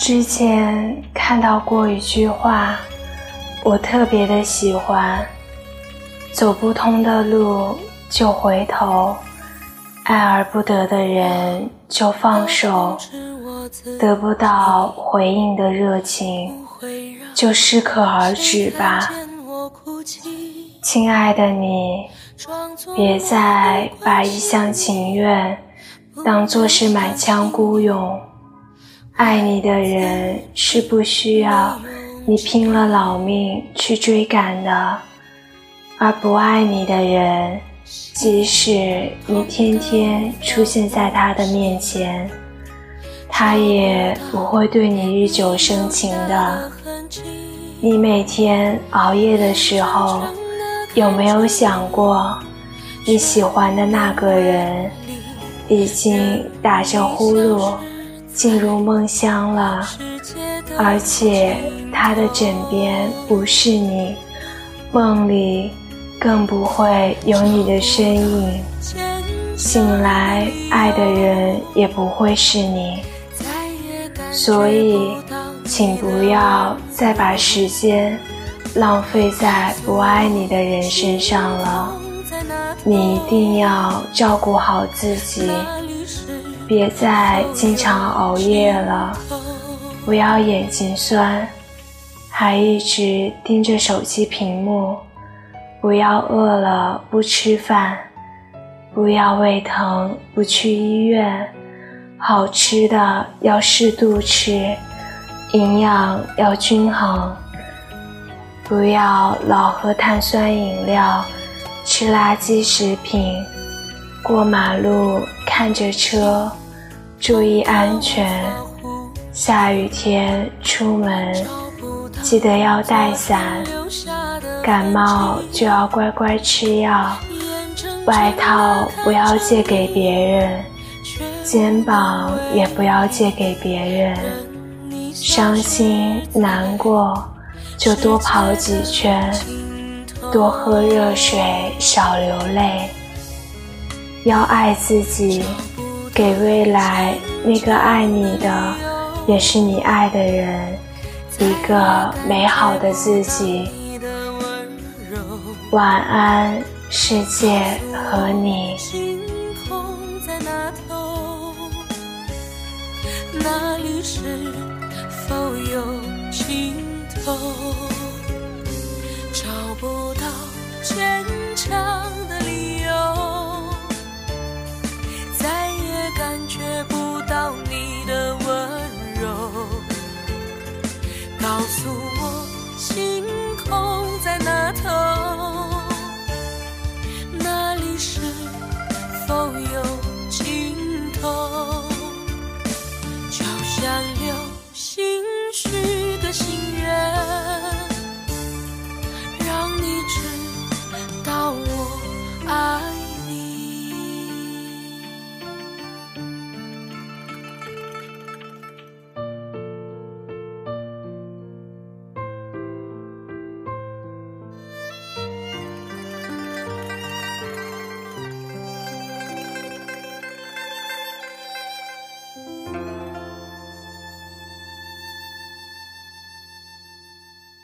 之前看到过一句话，我特别的喜欢：走不通的路就回头，爱而不得的人就放手，得不到回应的热情就适可而止吧。亲爱的你，别再把一厢情愿当作是满腔孤勇。爱你的人是不需要你拼了老命去追赶的，而不爱你的人，即使你天天出现在他的面前，他也不会对你日久生情的。你每天熬夜的时候。有没有想过，你喜欢的那个人已经打着呼噜进入梦乡了，而且他的枕边不是你，梦里更不会有你的身影，醒来爱的人也不会是你，所以，请不要再把时间。浪费在不爱你的人身上了，你一定要照顾好自己，别再经常熬夜了，不要眼睛酸，还一直盯着手机屏幕，不要饿了不吃饭，不要胃疼不去医院，好吃的要适度吃，营养要均衡。不要老喝碳酸饮料，吃垃圾食品，过马路看着车，注意安全。下雨天出门记得要带伞，感冒就要乖乖吃药。外套不要借给别人，肩膀也不要借给别人。伤心难过。就多跑几圈，多喝热水，少流泪。要爱自己，给未来那个爱你的，也是你爱的人，一个美好的自己。晚安，世界和你。那里是否有尽头？到你的温柔告诉我星空